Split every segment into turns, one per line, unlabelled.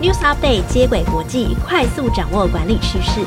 News Update 接轨国际，快速掌握管理趋势。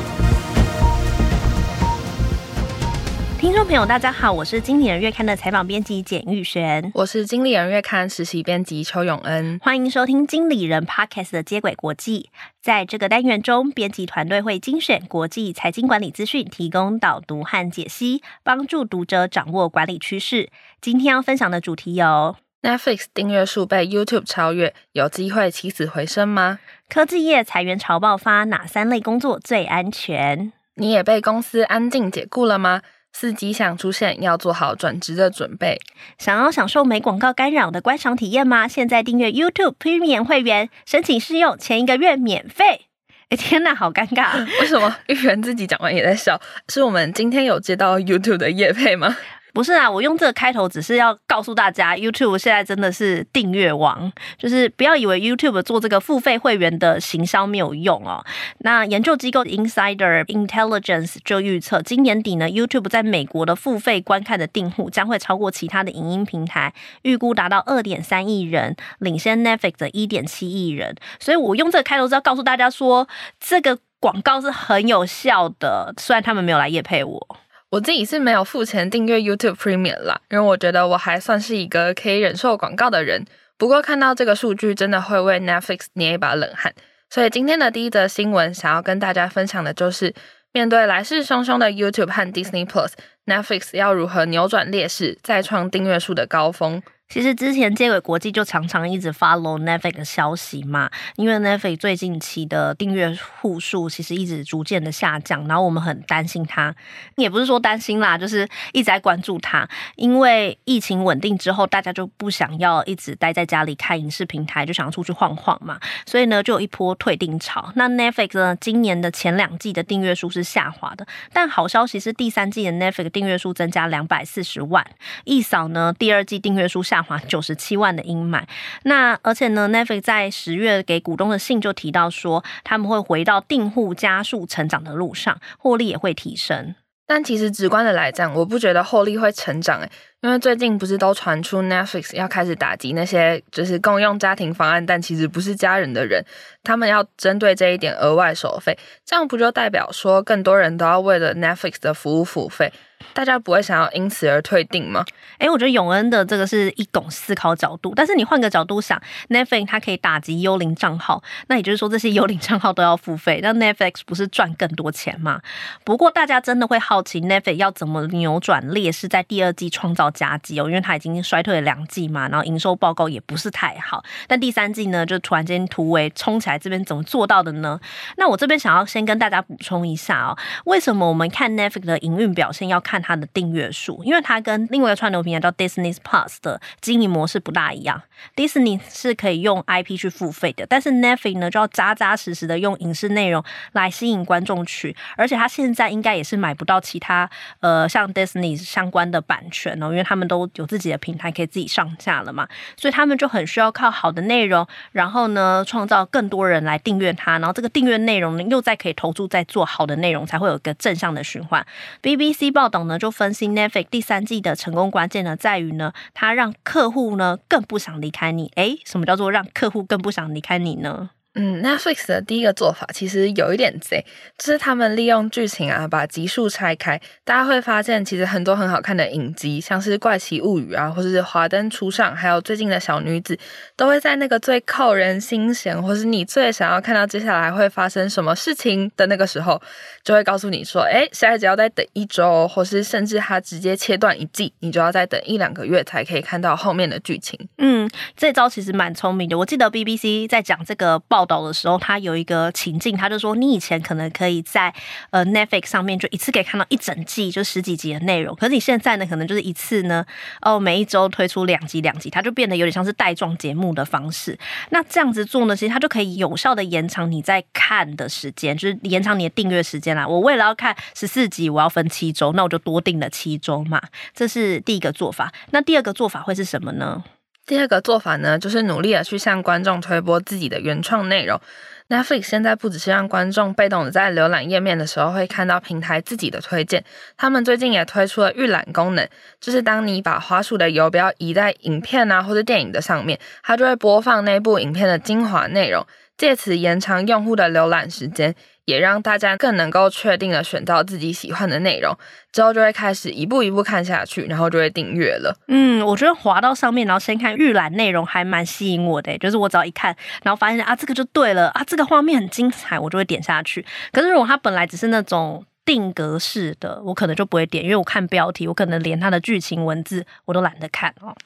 听众朋友，大家好，我是经理人月刊的采访编辑简玉璇，
我是经理人月刊实习编辑邱永恩，
欢迎收听经理人 Podcast 的接轨国际。在这个单元中，编辑团队会精选国际财经管理资讯，提供导读和解析，帮助读者掌握管理趋势。今天要分享的主题有。
Netflix 订阅数被 YouTube 超越，有机会起死回生吗？
科技业裁员潮爆发，哪三类工作最安全？
你也被公司安静解雇了吗？四迹象出现，要做好转职的准备。
想要享受没广告干扰的观赏体验吗？现在订阅 YouTube Premium 会员，申请试用，前一个月免费。哎，天哪，好尴尬！
为什么玉圆自己讲完也在笑？是我们今天有接到 YouTube 的业配吗？
不是啊，我用这个开头只是要告诉大家，YouTube 现在真的是订阅王，就是不要以为 YouTube 做这个付费会员的行销没有用哦。那研究机构 Insider Intelligence 就预测，今年底呢，YouTube 在美国的付费观看的订户将会超过其他的影音平台，预估达到二点三亿人，领先 Netflix 的一点七亿人。所以我用这个开头是要告诉大家说，这个广告是很有效的，虽然他们没有来夜配我。
我自己是没有付钱订阅 YouTube Premium 啦，因为我觉得我还算是一个可以忍受广告的人。不过看到这个数据，真的会为 Netflix 捏一把冷汗。所以今天的第一则新闻，想要跟大家分享的就是，面对来势汹汹的 YouTube 和 Disney Plus，Netflix 要如何扭转劣势，再创订阅数的高峰。
其实之前接轨国际就常常一直 follow Netflix 的消息嘛，因为 Netflix 最近期的订阅户数其实一直逐渐的下降，然后我们很担心它，也不是说担心啦，就是一直在关注它，因为疫情稳定之后，大家就不想要一直待在家里看影视平台，就想要出去晃晃嘛，所以呢就有一波退订潮。那 Netflix 呢，今年的前两季的订阅数是下滑的，但好消息是第三季的 Netflix 订阅数增加两百四十万，一扫呢第二季订阅数下。九十七万的阴霾，那而且呢，Netflix 在十月给股东的信就提到说，他们会回到订户加速成长的路上，获利也会提升。
但其实直观的来讲，我不觉得获利会成长诶，因为最近不是都传出 Netflix 要开始打击那些就是共用家庭方案，但其实不是家人的人，他们要针对这一点额外收费，这样不就代表说更多人都要为了 Netflix 的服务付费？大家不会想要因此而退订吗？
诶，我觉得永恩的这个是一种思考角度，但是你换个角度想，Netflix 它可以打击幽灵账号，那也就是说这些幽灵账号都要付费，那 Netflix 不是赚更多钱吗？不过大家真的会好奇 Netflix 要怎么扭转劣势，在第二季创造加绩哦，因为它已经衰退了两季嘛，然后营收报告也不是太好，但第三季呢就突然间突围冲起来，这边怎么做到的呢？那我这边想要先跟大家补充一下哦，为什么我们看 Netflix 的营运表现要看它的订阅数，因为它跟另外一个串流平台叫 Disney Plus 的经营模式不大一样。Disney 是可以用 IP 去付费的，但是 Netflix 呢就要扎扎实实的用影视内容来吸引观众去，而且它现在应该也是买不到其他呃像 Disney 相关的版权哦，因为他们都有自己的平台可以自己上架了嘛，所以他们就很需要靠好的内容，然后呢创造更多人来订阅它，然后这个订阅内容呢又再可以投注在做好的内容，才会有一个正向的循环。BBC 报道呢就。分析 Netflix 第三季的成功关键呢，在于呢，它让客户呢更不想离开你。诶，什么叫做让客户更不想离开你呢？
嗯，Netflix 的第一个做法其实有一点贼，就是他们利用剧情啊，把集数拆开，大家会发现其实很多很好看的影集，像是《怪奇物语》啊，或者是《华灯初上》，还有最近的小女子，都会在那个最扣人心弦，或是你最想要看到接下来会发生什么事情的那个时候，就会告诉你说，诶，下一集要再等一周，或是甚至它直接切断一季，你就要再等一两个月才可以看到后面的剧情。
嗯，这招其实蛮聪明的。我记得 BBC 在讲这个报。报道的时候，他有一个情境，他就说：“你以前可能可以在呃 Netflix 上面就一次可以看到一整季，就十几集的内容。可是你现在呢，可能就是一次呢，哦，每一周推出两集两集，它就变得有点像是带状节目的方式。那这样子做呢，其实它就可以有效的延长你在看的时间，就是延长你的订阅时间啦。我为了要看十四集，我要分七周，那我就多订了七周嘛。这是第一个做法。那第二个做法会是什么呢？”
第二个做法呢，就是努力的去向观众推播自己的原创内容。Netflix 现在不只是让观众被动的在浏览页面的时候会看到平台自己的推荐，他们最近也推出了预览功能，就是当你把滑鼠的游标移在影片啊或者电影的上面，它就会播放那部影片的精华内容。借此延长用户的浏览时间，也让大家更能够确定的选到自己喜欢的内容，之后就会开始一步一步看下去，然后就会订阅了。
嗯，我觉得滑到上面，然后先看预览内容还蛮吸引我的，就是我只要一看，然后发现啊这个就对了啊，这个画面很精彩，我就会点下去。可是如果它本来只是那种。定格式的，我可能就不会点，因为我看标题，我可能连它的剧情文字我都懒得看哦。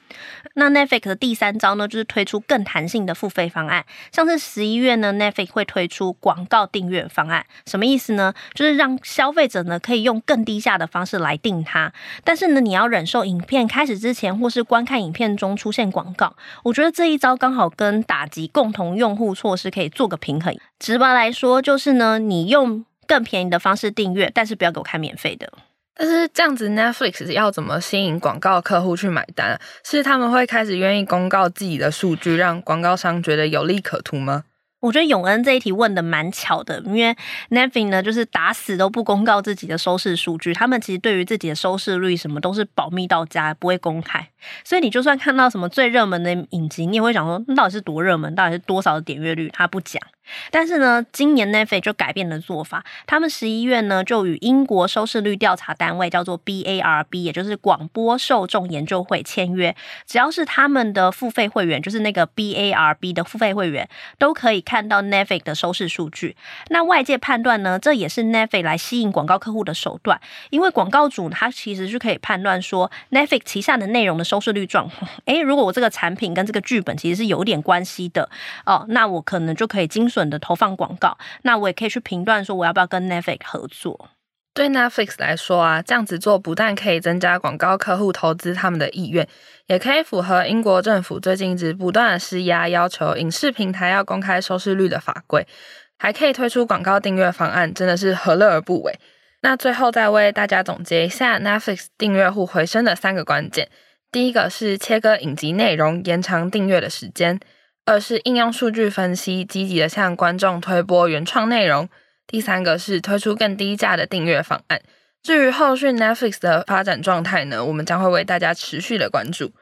那 Netflix 的第三招呢，就是推出更弹性的付费方案，像是十一月呢，Netflix 会推出广告订阅方案，什么意思呢？就是让消费者呢可以用更低价的方式来订它，但是呢，你要忍受影片开始之前或是观看影片中出现广告。我觉得这一招刚好跟打击共同用户措施可以做个平衡。直白来说，就是呢，你用。更便宜的方式订阅，但是不要给我看免费的。
但是这样子，Netflix 要怎么吸引广告客户去买单？是他们会开始愿意公告自己的数据，让广告商觉得有利可图吗？
我觉得永恩这一题问的蛮巧的，因为 Netflix 呢，就是打死都不公告自己的收视数据，他们其实对于自己的收视率什么都是保密到家，不会公开。所以你就算看到什么最热门的影集，你也会想说，那到底是多热门，到底是多少的点阅率，他不讲。但是呢，今年 Netflix 就改变了做法，他们十一月呢就与英国收视率调查单位叫做 BARB，也就是广播受众研究会签约，只要是他们的付费会员，就是那个 BARB 的付费会员，都可以看到 Netflix 的收视数据。那外界判断呢，这也是 Netflix 来吸引广告客户的手段，因为广告主他其实是可以判断说 Netflix 旗下的内容的收视率状况。诶，如果我这个产品跟这个剧本其实是有点关系的哦，那我可能就可以精准的投放广告，那我也可以去评断说我要不要跟 Netflix 合作。
对 Netflix 来说啊，这样子做不但可以增加广告客户投资他们的意愿，也可以符合英国政府最近一直不断的施压，要求影视平台要公开收视率的法规，还可以推出广告订阅方案，真的是何乐而不为？那最后再为大家总结一下 Netflix 订阅户回升的三个关键：第一个是切割影集内容，延长订阅的时间。二是应用数据分析，积极的向观众推播原创内容。第三个是推出更低价的订阅方案。至于后续 Netflix 的发展状态呢，我们将会为大家持续的关注。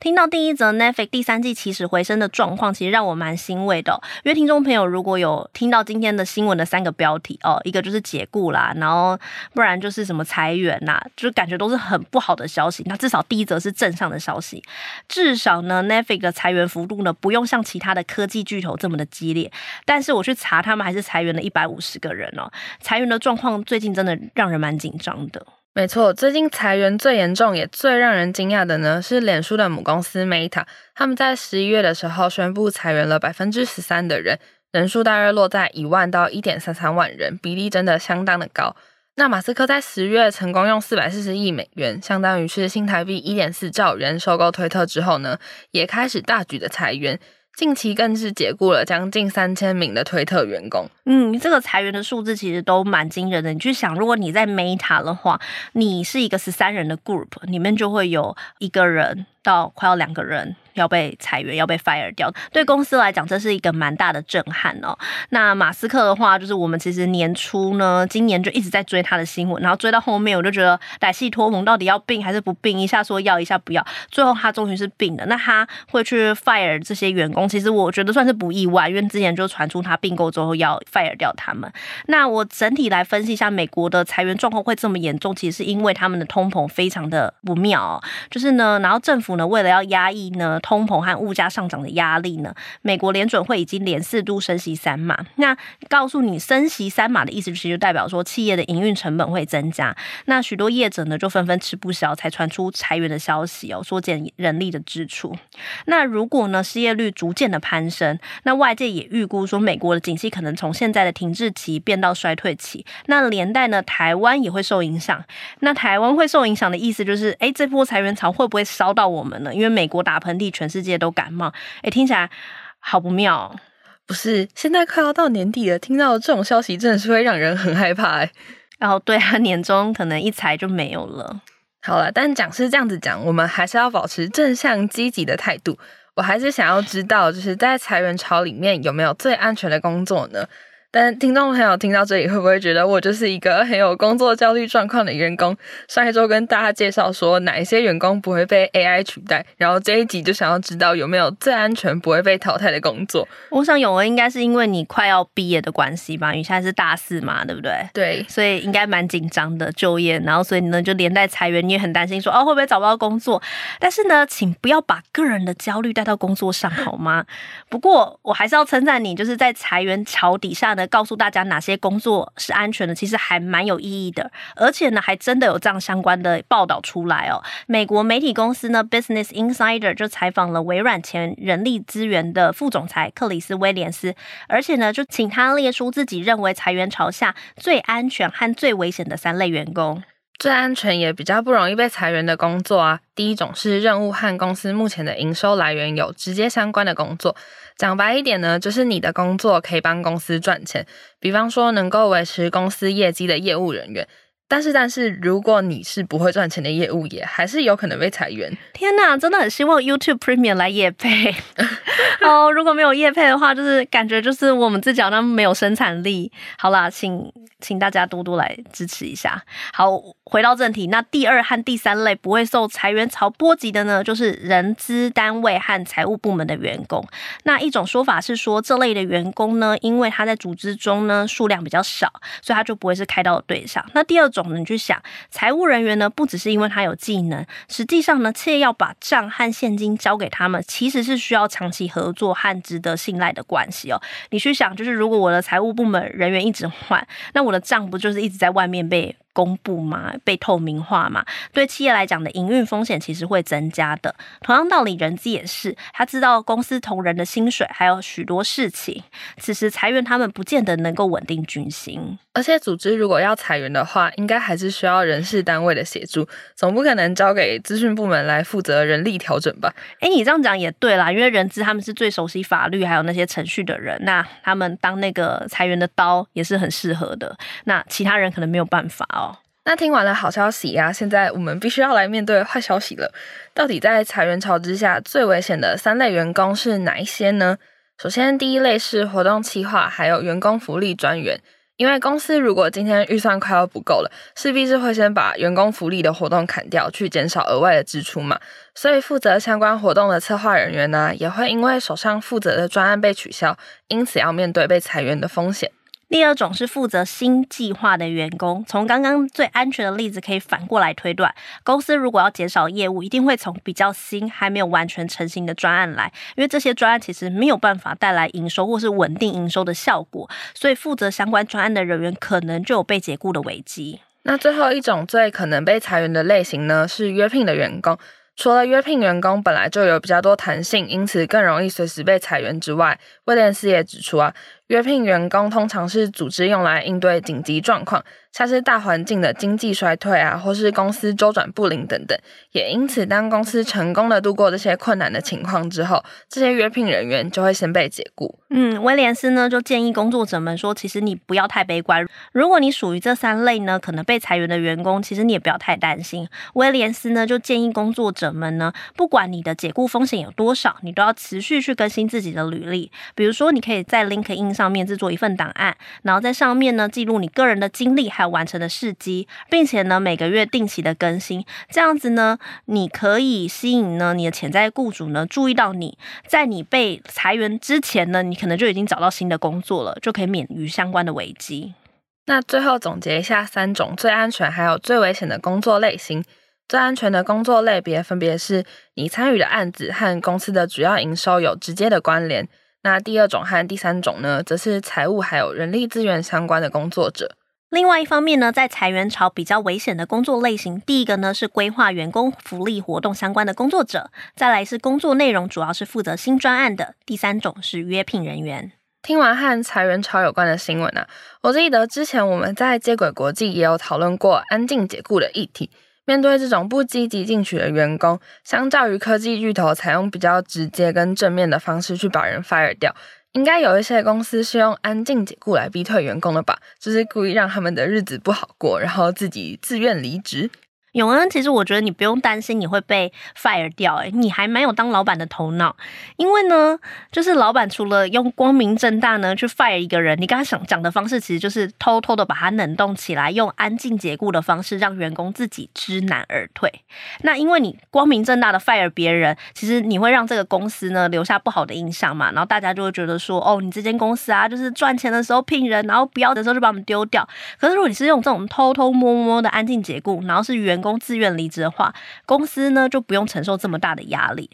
听到第一则 Netflix 第三季起死回生的状况，其实让我蛮欣慰的。因为听众朋友如果有听到今天的新闻的三个标题哦，一个就是解雇啦，然后不然就是什么裁员呐，就感觉都是很不好的消息。那至少第一则是正向的消息，至少呢 Netflix 的裁员幅度呢不用像其他的科技巨头这么的激烈。但是我去查，他们还是裁员了一百五十个人哦。裁员的状况最近真的让人蛮紧张的。
没错，最近裁员最严重也最让人惊讶的呢，是脸书的母公司 Meta，他们在十一月的时候宣布裁员了百分之十三的人，人数大约落在一万到一点三三万人，比例真的相当的高。那马斯克在十月成功用四百四十亿美元，相当于是新台币一点四兆元收购推特之后呢，也开始大举的裁员。近期更是解雇了将近三千名的推特员工。
嗯，这个裁员的数字其实都蛮惊人的。你去想，如果你在 Meta 的话，你是一个十三人的 group，里面就会有一个人到快要两个人。要被裁员，要被 fire 掉，对公司来讲，这是一个蛮大的震撼哦。那马斯克的话，就是我们其实年初呢，今年就一直在追他的新闻，然后追到后面，我就觉得歹戏拖棚，到底要并还是不并？一下说要，一下不要，最后他终于是并了。那他会去 fire 这些员工，其实我觉得算是不意外，因为之前就传出他并购之后要 fire 掉他们。那我整体来分析一下，美国的裁员状况会这么严重，其实是因为他们的通膨非常的不妙，就是呢，然后政府呢为了要压抑呢。通膨和物价上涨的压力呢？美国联准会已经连四度升息三码。那告诉你，升息三码的意思，其实就代表说企业的营运成本会增加。那许多业者呢，就纷纷吃不消，才传出裁员的消息哦，缩减人力的支出。那如果呢，失业率逐渐的攀升，那外界也预估说，美国的景气可能从现在的停滞期变到衰退期。那连带呢，台湾也会受影响。那台湾会受影响的意思就是，哎，这波裁员潮会不会烧到我们呢？因为美国打喷嚏，全世界都感冒，哎，听起来好不妙哦。
不是，现在快要到年底了，听到这种消息真的是会让人很害怕哎。
然后对啊，年终可能一裁就没有了。
好了，但讲是这样子讲，我们还是要保持正向积极的态度。我还是想要知道，就是在裁员潮里面有没有最安全的工作呢？但听众朋友听到这里，会不会觉得我就是一个很有工作焦虑状况的员工？上一周跟大家介绍说哪一些员工不会被 AI 取代，然后这一集就想要知道有没有最安全不会被淘汰的工作。
我想永恩应该是因为你快要毕业的关系吧，你现在是大四嘛，对不对？
对，
所以应该蛮紧张的就业，然后所以呢就连带裁员，你也很担心说哦会不会找不到工作？但是呢，请不要把个人的焦虑带到工作上好吗？不过我还是要称赞你，就是在裁员潮底下呢。告诉大家哪些工作是安全的，其实还蛮有意义的，而且呢，还真的有这样相关的报道出来哦。美国媒体公司呢，Business Insider 就采访了微软前人力资源的副总裁克里斯威廉斯，而且呢，就请他列出自己认为裁员潮下最安全和最危险的三类员工。
最安全也比较不容易被裁员的工作啊，第一种是任务和公司目前的营收来源有直接相关的工作。讲白一点呢，就是你的工作可以帮公司赚钱，比方说能够维持公司业绩的业务人员。但是，但是，如果你是不会赚钱的业务，也还是有可能被裁员。
天哪，真的很希望 YouTube Premium 来业配 哦！如果没有业配的话，就是感觉就是我们自己好像没有生产力。好啦，请请大家多多来支持一下。好，回到正题，那第二和第三类不会受裁员潮波及的呢，就是人资单位和财务部门的员工。那一种说法是说，这类的员工呢，因为他在组织中呢数量比较少，所以他就不会是开刀的对象。那第二种。你去想，财务人员呢，不只是因为他有技能，实际上呢，企业要把账和现金交给他们，其实是需要长期合作和值得信赖的关系哦。你去想，就是如果我的财务部门人员一直换，那我的账不就是一直在外面被公布嘛，被透明化嘛，对企业来讲的营运风险其实会增加的。同样道理，人资也是，他知道公司同仁的薪水还有许多事情，此时裁员他们不见得能够稳定军心。
而且组织如果要裁员的话，应该还是需要人事单位的协助，总不可能交给资讯部门来负责人力调整吧？
诶，你这样讲也对啦，因为人资他们是最熟悉法律还有那些程序的人，那他们当那个裁员的刀也是很适合的。那其他人可能没有办法哦。
那听完了好消息呀，现在我们必须要来面对坏消息了。到底在裁员潮之下，最危险的三类员工是哪一些呢？首先，第一类是活动企划，还有员工福利专员。因为公司如果今天预算快要不够了，势必是会先把员工福利的活动砍掉，去减少额外的支出嘛。所以，负责相关活动的策划人员呢，也会因为手上负责的专案被取消，因此要面对被裁员的风险。
第二种是负责新计划的员工，从刚刚最安全的例子可以反过来推断，公司如果要减少业务，一定会从比较新、还没有完全成型的专案来，因为这些专案其实没有办法带来营收或是稳定营收的效果，所以负责相关专案的人员可能就有被解雇的危机。
那最后一种最可能被裁员的类型呢，是约聘的员工。除了约聘员工本来就有比较多弹性，因此更容易随时被裁员之外，威廉斯也指出啊。约聘员工通常是组织用来应对紧急状况，像是大环境的经济衰退啊，或是公司周转不灵等等。也因此，当公司成功的度过这些困难的情况之后，这些约聘人员就会先被解雇。
嗯，威廉斯呢就建议工作者们说，其实你不要太悲观。如果你属于这三类呢，可能被裁员的员工，其实你也不要太担心。威廉斯呢就建议工作者们呢，不管你的解雇风险有多少，你都要持续去更新自己的履历。比如说，你可以在 LinkedIn 上面制作一份档案，然后在上面呢记录你个人的经历还有完成的事迹，并且呢每个月定期的更新，这样子呢你可以吸引呢你的潜在雇主呢注意到你，在你被裁员之前呢，你可能就已经找到新的工作了，就可以免于相关的危机。
那最后总结一下三种最安全还有最危险的工作类型，最安全的工作类别分别是你参与的案子和公司的主要营收有直接的关联。那第二种和第三种呢，则是财务还有人力资源相关的工作者。
另外一方面呢，在裁员潮比较危险的工作类型，第一个呢是规划员工福利活动相关的工作者，再来是工作内容主要是负责新专案的，第三种是约聘人员。
听完和裁员潮有关的新闻啊，我记得之前我们在接轨国际也有讨论过安静解雇的议题。面对这种不积极进取的员工，相较于科技巨头采用比较直接跟正面的方式去把人 fire 掉，应该有一些公司是用安静解雇来逼退员工的吧？就是故意让他们的日子不好过，然后自己自愿离职。
永恩，其实我觉得你不用担心你会被 fire 掉，诶，你还蛮有当老板的头脑。因为呢，就是老板除了用光明正大呢去 fire 一个人，你刚刚想讲的方式其实就是偷偷的把他冷冻起来，用安静解雇的方式让员工自己知难而退。那因为你光明正大的 fire 别人，其实你会让这个公司呢留下不好的印象嘛，然后大家就会觉得说，哦，你这间公司啊，就是赚钱的时候聘人，然后不要的时候就把我们丢掉。可是如果你是用这种偷偷摸摸的安静解雇，然后是员工自愿离职的话，公司呢就不用承受这么大的压力。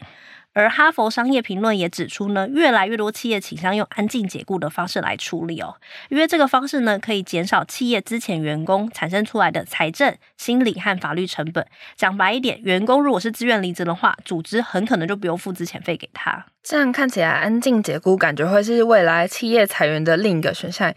而哈佛商业评论也指出呢，越来越多企业倾向用安静解雇的方式来处理哦，因为这个方式呢可以减少企业之前员工产生出来的财政、心理和法律成本。讲白一点，员工如果是自愿离职的话，组织很可能就不用付资遣费给他。
这样看起来，安静解雇感觉会是未来企业裁员的另一个选项。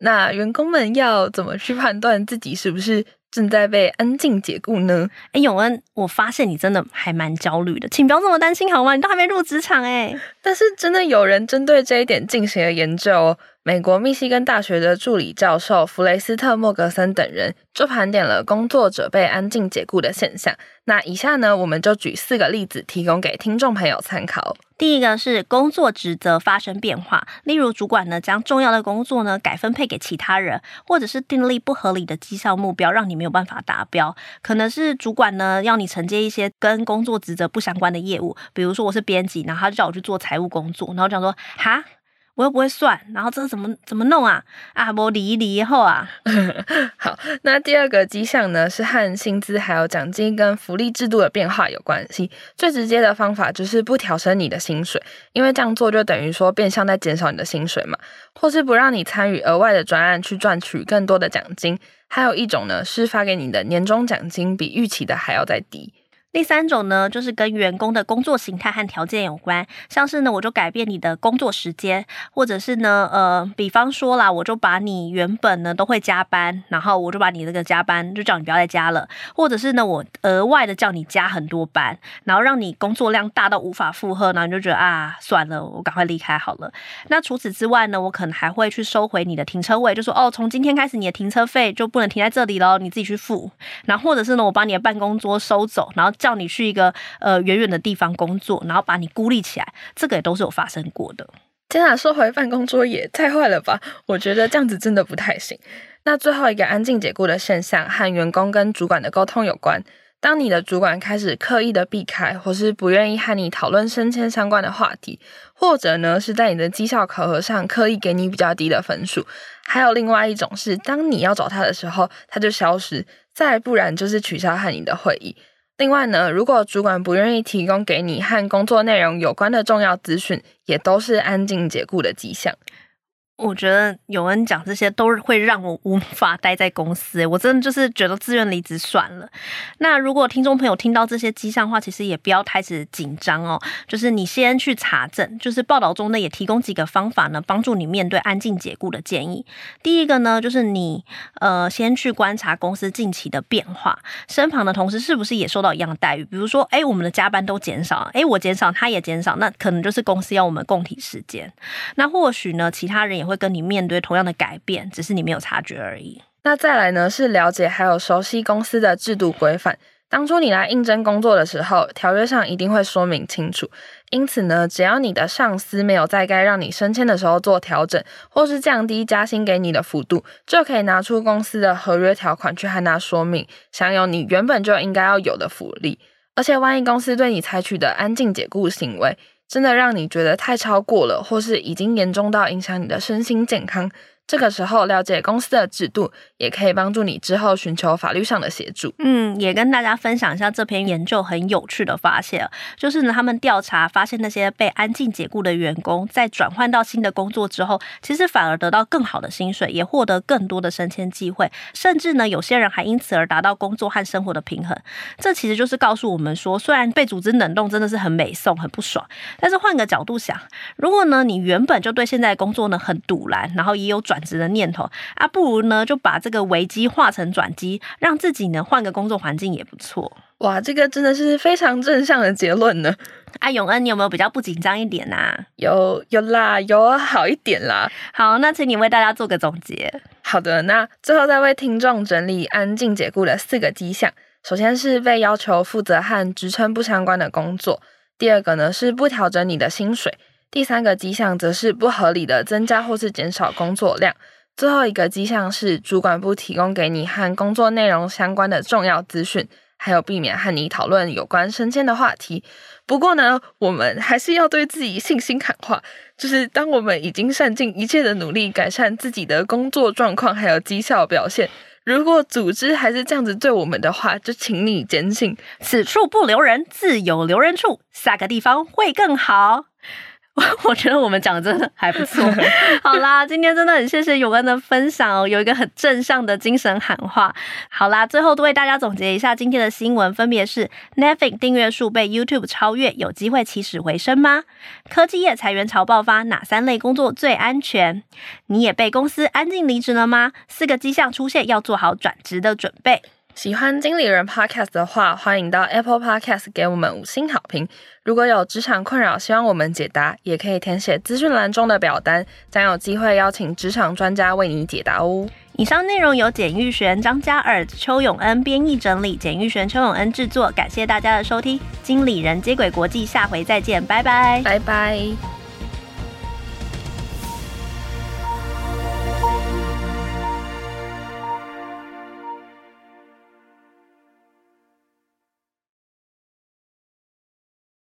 那员工们要怎么去判断自己是不是正在被安静解雇呢？
哎，永恩，我发现你真的还蛮焦虑的，请不要这么担心好吗？你都还没入职场哎。
但是真的有人针对这一点进行了研究哦。美国密西根大学的助理教授弗雷斯特·莫格森等人就盘点了工作者被安静解雇的现象。那以下呢，我们就举四个例子提供给听众朋友参考。
第一个是工作职责发生变化，例如主管呢将重要的工作呢改分配给其他人，或者是订立不合理的绩效目标，让你没有办法达标。可能是主管呢要你承接一些跟工作职责不相关的业务，比如说我是编辑，然后他就叫我去做财务工作，然后讲说哈。我又不会算，然后这怎么怎么弄啊？啊，我理一理以后啊。
好，那第二个迹象呢，是和薪资还有奖金跟福利制度的变化有关系。最直接的方法就是不调升你的薪水，因为这样做就等于说变相在减少你的薪水嘛，或是不让你参与额外的专案去赚取更多的奖金。还有一种呢，是发给你的年终奖金比预期的还要再低。
第三种呢，就是跟员工的工作形态和条件有关，像是呢，我就改变你的工作时间，或者是呢，呃，比方说啦，我就把你原本呢都会加班，然后我就把你这个加班就叫你不要再加了，或者是呢，我额外的叫你加很多班，然后让你工作量大到无法负荷，然后你就觉得啊，算了，我赶快离开好了。那除此之外呢，我可能还会去收回你的停车位，就说哦，从今天开始你的停车费就不能停在这里了，你自己去付。然后或者是呢，我把你的办公桌收走，然后。叫你去一个呃远远的地方工作，然后把你孤立起来，这个也都是有发生过的。
天啊，说回办公桌也太坏了吧！我觉得这样子真的不太行。那最后一个安静解雇的现象和员工跟主管的沟通有关。当你的主管开始刻意的避开，或是不愿意和你讨论升迁相关的话题，或者呢是在你的绩效考核上刻意给你比较低的分数，还有另外一种是，当你要找他的时候，他就消失；再不然就是取消和你的会议。另外呢，如果主管不愿意提供给你和工作内容有关的重要资讯，也都是安静解雇的迹象。
我觉得有人讲这些都会让我无法待在公司，我真的就是觉得自愿离职算了。那如果听众朋友听到这些迹象的话，其实也不要开始紧张哦。就是你先去查证，就是报道中呢也提供几个方法呢，帮助你面对安静解雇的建议。第一个呢，就是你呃先去观察公司近期的变化，身旁的同事是不是也受到一样的待遇？比如说，哎，我们的加班都减少，哎，我减少，他也减少，那可能就是公司要我们共体时间。那或许呢，其他人也会跟你面对同样的改变，只是你没有察觉而已。
那再来呢，是了解还有熟悉公司的制度规范。当初你来应征工作的时候，条约上一定会说明清楚。因此呢，只要你的上司没有在该让你升迁的时候做调整，或是降低加薪给你的幅度，就可以拿出公司的合约条款去和他说明，享有你原本就应该要有的福利。而且，万一公司对你采取的安静解雇行为，真的让你觉得太超过了，或是已经严重到影响你的身心健康。这个时候了解公司的制度，也可以帮助你之后寻求法律上的协助。
嗯，也跟大家分享一下这篇研究很有趣的发现，就是呢，他们调查发现那些被安静解雇的员工，在转换到新的工作之后，其实反而得到更好的薪水，也获得更多的升迁机会，甚至呢，有些人还因此而达到工作和生活的平衡。这其实就是告诉我们说，虽然被组织冷冻真的是很美送、很不爽，但是换个角度想，如果呢，你原本就对现在工作呢很赌烂，然后也有转职的念头啊，不如呢就把这个危机化成转机，让自己呢换个工作环境也不错。
哇，这个真的是非常正向的结论呢。
啊，永恩，你有没有比较不紧张一点啊？
有有啦，有好一点啦。
好，那请你为大家做个总结。
好的，那最后再为听众整理安静解雇的四个迹象。首先是被要求负责和职称不相关的工作，第二个呢是不调整你的薪水，第三个迹象则是不合理的增加或是减少工作量，最后一个迹象是主管不提供给你和工作内容相关的重要资讯。还有避免和你讨论有关升迁的话题。不过呢，我们还是要对自己信心喊话，就是当我们已经善尽一切的努力改善自己的工作状况还有绩效表现，如果组织还是这样子对我们的话，就请你坚信
此处不留人，自有留人处，下个地方会更好。我觉得我们讲的真的还不错。好啦，今天真的很谢谢永恩的分享哦，有一个很正向的精神喊话。好啦，最后都为大家总结一下今天的新闻，分别是：Netflix 订阅数被 YouTube 超越，有机会起死回生吗？科技业裁员潮爆发，哪三类工作最安全？你也被公司安静离职了吗？四个迹象出现，要做好转职的准备。
喜欢经理人 Podcast 的话，欢迎到 Apple Podcast 给我们五星好评。如果有职场困扰，希望我们解答，也可以填写资讯栏中的表单，将有机会邀请职场专家为你解答哦。
以上内容由简玉璇、张嘉尔、邱永恩编译整理，简玉璇、邱永恩制作。感谢大家的收听，经理人接轨国际，下回再见，拜拜，
拜拜。